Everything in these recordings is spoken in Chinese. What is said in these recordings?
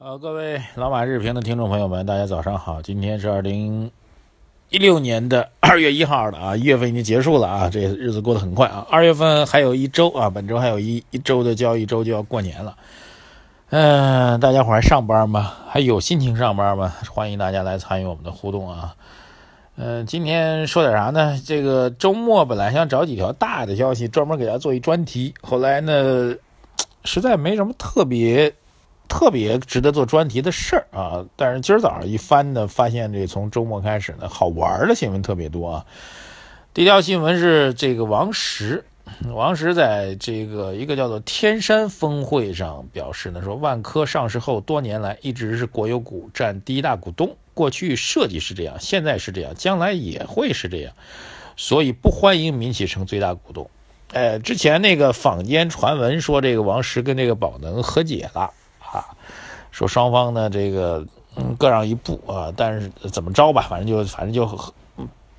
呃，各位老马日评的听众朋友们，大家早上好！今天是二零一六年的二月一号了啊，一月份已经结束了啊，这日子过得很快啊。二月份还有一周啊，本周还有一一周的交易周就要过年了。嗯，大家伙还上班吗？还有心情上班吗？欢迎大家来参与我们的互动啊。嗯，今天说点啥呢？这个周末本来想找几条大的消息，专门给大家做一专题，后来呢，实在没什么特别。特别值得做专题的事儿啊！但是今儿早上一翻呢，发现这从周末开始呢，好玩的新闻特别多啊。第一条新闻是这个王石，王石在这个一个叫做天山峰会上表示呢，说万科上市后多年来一直是国有股占第一大股东，过去设计是这样，现在是这样，将来也会是这样，所以不欢迎民企成最大股东。哎，之前那个坊间传闻说这个王石跟这个宝能和解了。啊，说双方呢，这个嗯各让一步啊，但是怎么着吧，反正就反正就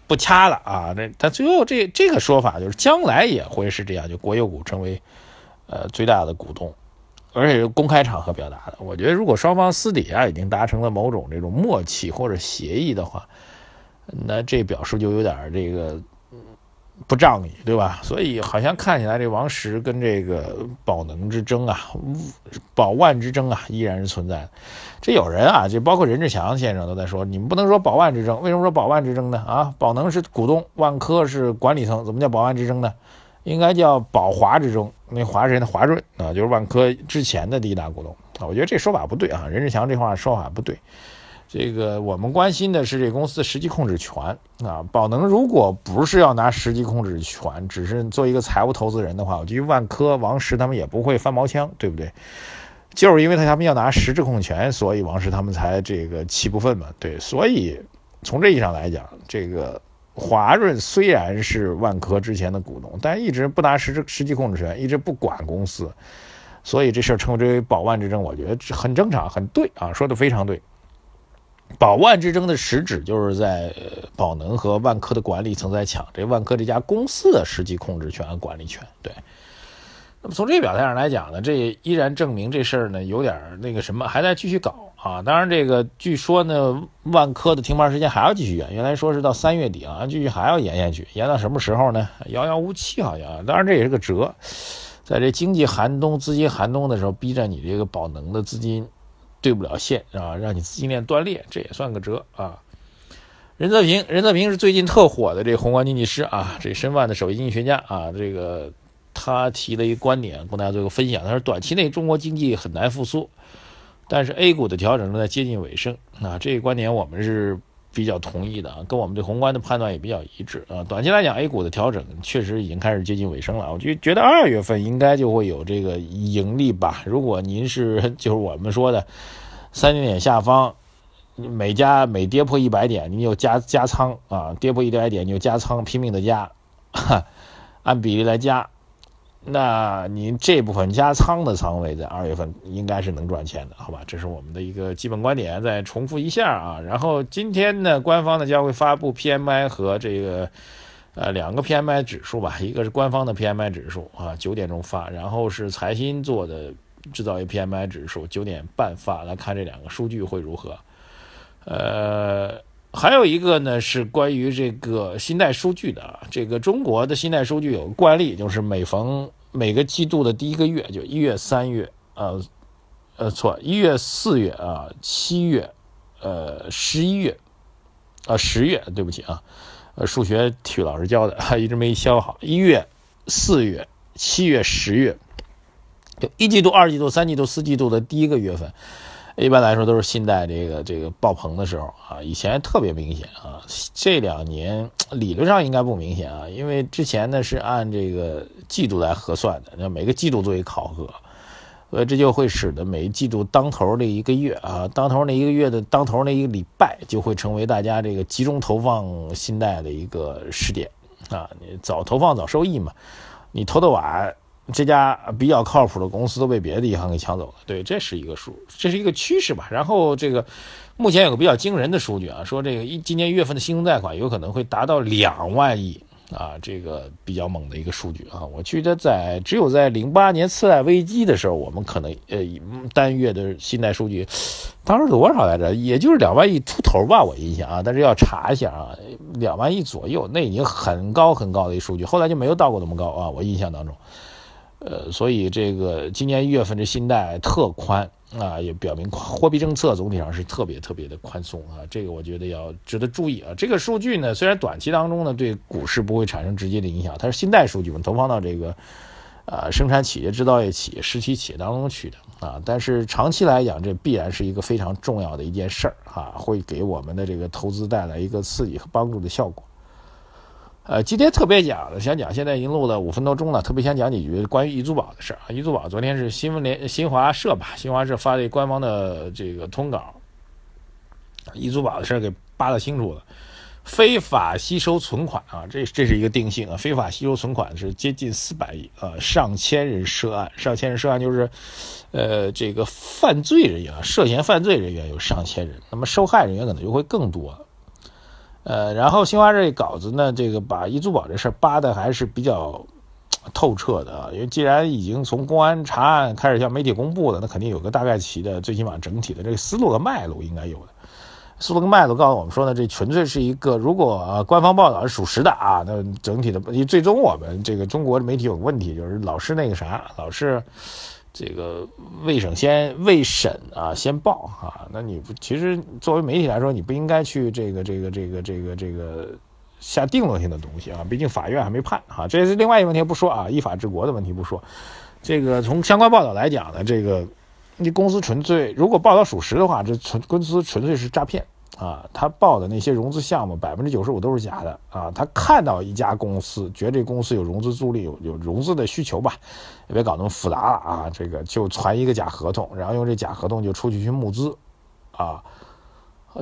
不掐了啊。这但最后这这个说法就是将来也会是这样，就国有股成为呃最大的股东，而且是公开场合表达的。我觉得如果双方私底下已经达成了某种这种默契或者协议的话，那这表述就有点这个。不仗义，对吧？所以好像看起来这王石跟这个宝能之争啊，宝万之争啊，依然是存在的。这有人啊，就包括任志强先生都在说，你们不能说宝万之争，为什么说宝万之争呢？啊，宝能是股东，万科是管理层，怎么叫宝万之争呢？应该叫宝华之争。那华是谁呢？华润啊，就是万科之前的第一大股东啊。我觉得这说法不对啊，任志强这话说法不对。这个我们关心的是这公司的实际控制权啊，宝能如果不是要拿实际控制权，只是做一个财务投资人的话，我觉得万科、王石他们也不会翻毛腔，对不对？就是因为他他们要拿实质控制权，所以王石他们才这个气不愤嘛，对。所以从这意义上来讲，这个华润虽然是万科之前的股东，但一直不拿实质实际控制权，一直不管公司，所以这事儿称之为宝万之争，我觉得很正常，很对啊，说的非常对。宝万之争的实质就是在宝能和万科的管理层在抢这万科这家公司的实际控制权、管理权。对，那么从这个表态上来讲呢，这依然证明这事儿呢有点那个什么，还在继续搞啊。当然，这个据说呢，万科的停牌时间还要继续延，原来说是到三月底啊，继续还要延下去，延到什么时候呢？遥遥无期，好像。当然，这也是个辙，在这经济寒冬、资金寒冬的时候，逼着你这个宝能的资金。对不了线啊，让你资金链断裂，这也算个折啊。任泽平，任泽平是最近特火的这宏观经济师啊，这申万的首席经济学家啊，这个他提了一个观点，供大家做个分享。他说，短期内中国经济很难复苏，但是 A 股的调整正在接近尾声啊。这个观点我们是。比较同意的啊，跟我们对宏观的判断也比较一致啊。短期来讲，A 股的调整确实已经开始接近尾声了。我就觉得二月份应该就会有这个盈利吧。如果您是 就是我们说的三千点下方，每加每跌破一百点，你就加加仓啊，跌破一百点你就加仓，拼命的加，按比例来加。那您这部分加仓的仓位在二月份应该是能赚钱的，好吧？这是我们的一个基本观点，再重复一下啊。然后今天呢，官方呢将会发布 PMI 和这个呃两个 PMI 指数吧，一个是官方的 PMI 指数啊，九点钟发，然后是财新做的制造业 PMI 指数，九点半发，来看这两个数据会如何。呃，还有一个呢是关于这个信贷数据的啊，这个中国的信贷数据有个惯例，就是每逢每个季度的第一个月，就一月、三月，呃，呃，错，一月、四月啊，七月，呃，十一月，啊，十月，对不起啊，呃，数学体育老师教的，一直没教好。一月、四月、七月、十月，就一季度、二季度、三季度、四季度的第一个月份。一般来说都是信贷这个这个爆棚的时候啊，以前特别明显啊，这两年理论上应该不明显啊，因为之前呢是按这个季度来核算的，那每个季度做一考核，所以这就会使得每一季度当头的一个月啊，当头那一个月的当头那一个礼拜就会成为大家这个集中投放信贷的一个时点啊，你早投放早收益嘛，你投的晚。这家比较靠谱的公司都被别的银行给抢走了，对，这是一个数，这是一个趋势吧。然后这个目前有个比较惊人的数据啊，说这个一今年一月份的新增贷款有可能会达到两万亿啊，这个比较猛的一个数据啊。我记得在只有在零八年次贷危机的时候，我们可能呃单月的信贷数据，当时多少来着？也就是两万亿出头吧，我印象啊。但是要查一下啊，两万亿左右，那已经很高很高的一数据，后来就没有到过那么高啊。我印象当中，呃，所以这个今年一月份这信贷特宽。啊，也表明货币政策总体上是特别特别的宽松啊，这个我觉得要值得注意啊。这个数据呢，虽然短期当中呢对股市不会产生直接的影响，它是信贷数据嘛，投放到这个啊生产企业、制造业企业、实体企业当中去的啊，但是长期来讲，这必然是一个非常重要的一件事儿啊，会给我们的这个投资带来一个刺激和帮助的效果。呃，今天特别讲的，想讲，现在已经录了五分多钟了，特别想讲几句关于易租宝的事儿啊。易租宝昨天是新闻联新华社吧，新华社发的官方的这个通稿，易租宝的事儿给扒拉清楚了，非法吸收存款啊，这这是一个定性啊，非法吸收存款是接近四百亿啊，上千人涉案，上千人涉案就是，呃，这个犯罪人员涉嫌犯罪人员有上千人，那么受害人员可能就会更多。呃，然后新华这稿子呢，这个把易租宝这事儿扒的还是比较透彻的啊，因为既然已经从公安查案开始向媒体公布了，那肯定有个大概齐的，最起码整体的这个思路和脉络应该有的。思路跟脉络告诉我们说呢，这纯粹是一个，如果官方报道是属实的啊，那整体的，最终我们这个中国的媒体有个问题，就是老是那个啥，老是。这个未审先未审啊，先报啊，那你不其实作为媒体来说，你不应该去这个这个这个这个这个下定论性的东西啊，毕竟法院还没判啊，这是另外一个问题不说啊，依法治国的问题不说，这个从相关报道来讲呢，这个你公司纯粹如果报道属实的话，这纯公司纯粹是诈骗。啊，他报的那些融资项目，百分之九十五都是假的啊！他看到一家公司，觉得这公司有融资助力，有有融资的需求吧，也别搞那么复杂了啊！这个就传一个假合同，然后用这假合同就出去去募资，啊，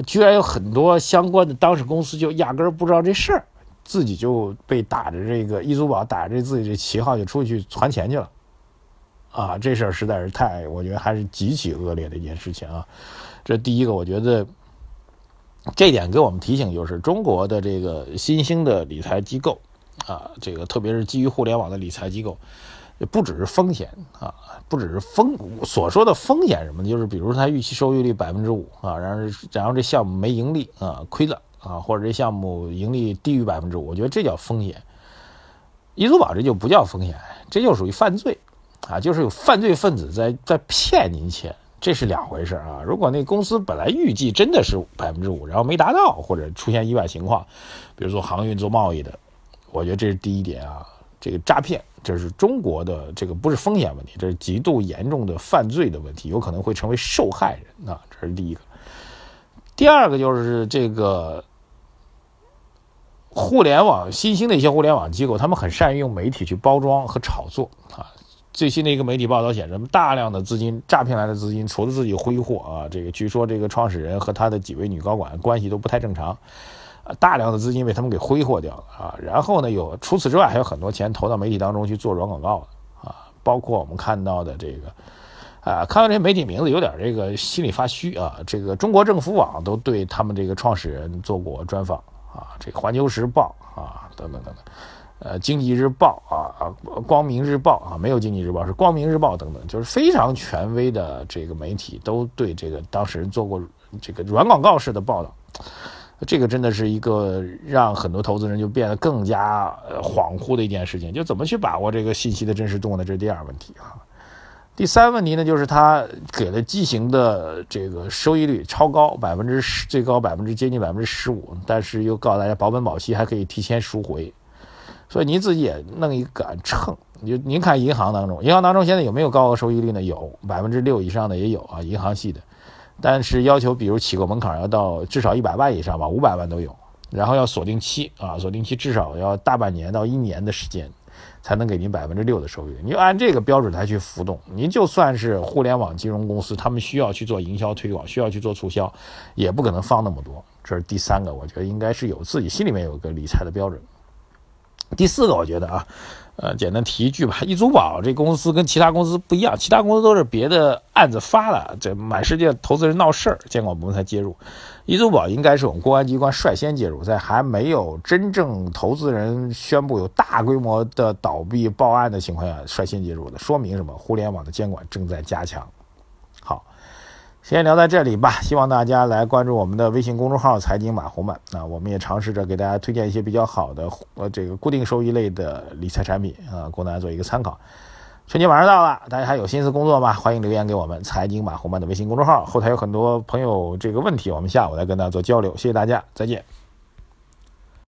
居然有很多相关的当事公司就压根儿不知道这事儿，自己就被打着这个易租宝打着自己这旗号就出去传钱去了，啊，这事儿实在是太，我觉得还是极其恶劣的一件事情啊！这第一个，我觉得。这点给我们提醒就是，中国的这个新兴的理财机构，啊，这个特别是基于互联网的理财机构，不只是风险啊，不只是风所说的风险什么的，就是比如说它预期收益率百分之五啊，然后然后这项目没盈利啊，亏了啊，或者这项目盈利低于百分之五，我觉得这叫风险。易租宝这就不叫风险，这就属于犯罪啊，就是有犯罪分子在在骗您钱。这是两回事啊！如果那公司本来预计真的是百分之五，然后没达到，或者出现意外情况，比如说航运做贸易的，我觉得这是第一点啊。这个诈骗，这是中国的这个不是风险问题，这是极度严重的犯罪的问题，有可能会成为受害人啊。这是第一个。第二个就是这个互联网新兴的一些互联网机构，他们很善于用媒体去包装和炒作啊。最新的一个媒体报道显示，大量的资金诈骗来的资金，除了自己挥霍啊，这个据说这个创始人和他的几位女高管关系都不太正常，啊，大量的资金被他们给挥霍掉了啊。然后呢，有除此之外还有很多钱投到媒体当中去做软广告啊，包括我们看到的这个，啊，看到这些媒体名字有点这个心里发虚啊。这个中国政府网都对他们这个创始人做过专访啊，这个环球时报啊，等等等等。呃，经济日报啊，光明日报啊，没有经济日报，是光明日报等等，就是非常权威的这个媒体都对这个当事人做过这个软广告式的报道，这个真的是一个让很多投资人就变得更加恍惚的一件事情，就怎么去把握这个信息的真实度呢？这是第二问题啊。第三问题呢，就是他给了畸形的这个收益率超高，百分之十，最高百分之接近百分之十五，但是又告诉大家保本保息，还可以提前赎回。所以您自己也弄一杆秤，您看银行当中，银行当中现在有没有高额收益率呢？有，百分之六以上的也有啊，银行系的。但是要求，比如起购门槛要到至少一百万以上吧，五百万都有。然后要锁定期啊，锁定期至少要大半年到一年的时间，才能给您百分之六的收益率。你就按这个标准来去浮动，您就算是互联网金融公司，他们需要去做营销推广，需要去做促销，也不可能放那么多。这是第三个，我觉得应该是有自己心里面有个理财的标准。第四个，我觉得啊，呃，简单提一句吧，易租宝这公司跟其他公司不一样，其他公司都是别的案子发了，这满世界投资人闹事儿，监管部门才介入。易租宝应该是我们公安机关率先介入，在还没有真正投资人宣布有大规模的倒闭报案的情况下率先介入的，说明什么？互联网的监管正在加强。先聊到这里吧，希望大家来关注我们的微信公众号“财经马红漫”啊，我们也尝试着给大家推荐一些比较好的呃这个固定收益类的理财产品啊，供大家做一个参考。春节马上到了，大家还有心思工作吗？欢迎留言给我们“财经马红漫”的微信公众号，后台有很多朋友这个问题，我们下午来跟大家做交流。谢谢大家，再见。